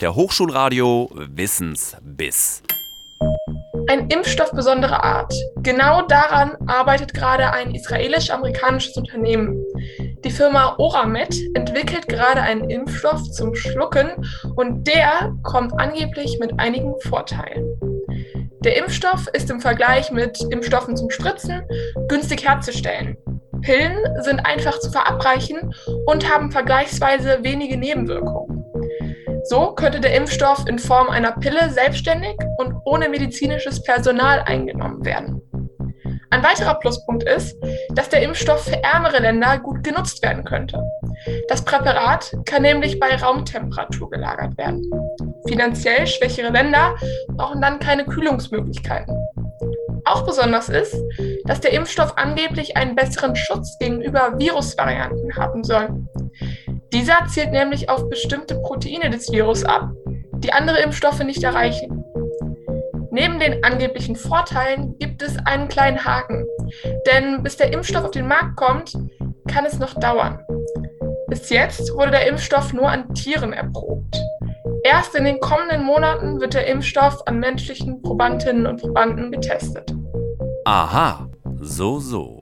der Hochschulradio Wissensbiss. Ein Impfstoff besonderer Art. Genau daran arbeitet gerade ein israelisch-amerikanisches Unternehmen. Die Firma Oramed entwickelt gerade einen Impfstoff zum Schlucken und der kommt angeblich mit einigen Vorteilen. Der Impfstoff ist im Vergleich mit Impfstoffen zum Spritzen günstig herzustellen. Pillen sind einfach zu verabreichen und haben vergleichsweise wenige Nebenwirkungen. So könnte der Impfstoff in Form einer Pille selbstständig und ohne medizinisches Personal eingenommen werden. Ein weiterer Pluspunkt ist, dass der Impfstoff für ärmere Länder gut genutzt werden könnte. Das Präparat kann nämlich bei Raumtemperatur gelagert werden. Finanziell schwächere Länder brauchen dann keine Kühlungsmöglichkeiten. Auch besonders ist, dass der Impfstoff angeblich einen besseren Schutz gegenüber Virusvarianten haben soll. Dieser zielt nämlich auf bestimmte Proteine des Virus ab, die andere Impfstoffe nicht erreichen. Neben den angeblichen Vorteilen gibt es einen kleinen Haken, denn bis der Impfstoff auf den Markt kommt, kann es noch dauern. Bis jetzt wurde der Impfstoff nur an Tieren erprobt. Erst in den kommenden Monaten wird der Impfstoff an menschlichen Probandinnen und Probanden getestet. Aha, so, so.